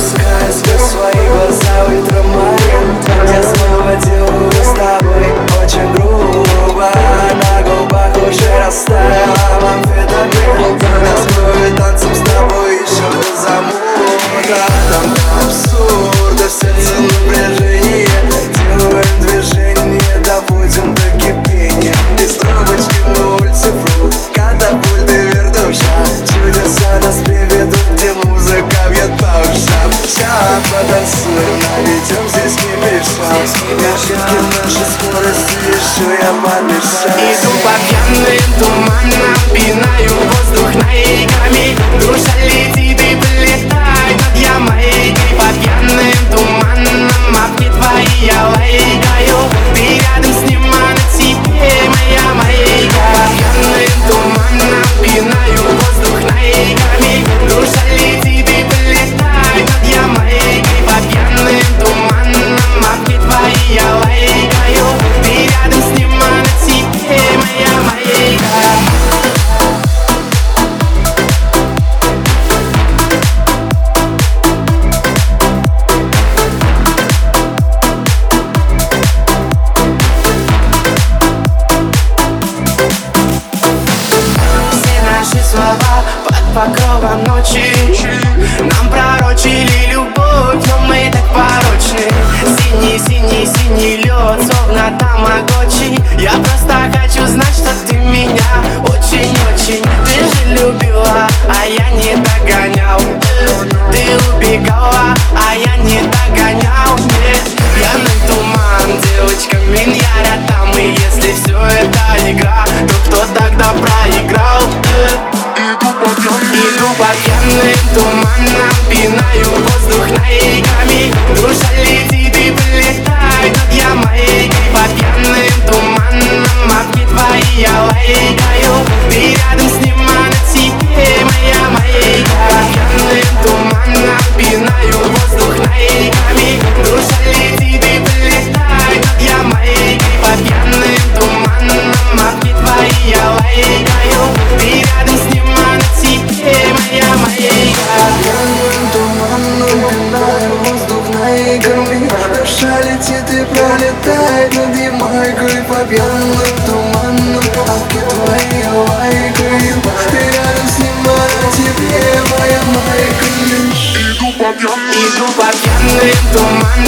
Опускаю в свои глаза ультрамарин Я улицы Но ведем здесь не мешал Ошибки наши скорости еще я помешал Иду по пьяной туманно Пинаю воздух на иглах покровом ночи. Нам пророчили любовь, но мы так порой ты пролетает над Ямайкой По пьяным туманным лапке твоей лайкой Ты рядом с ним, она тебе моя майка. Иду по пьяным, иду по пьяным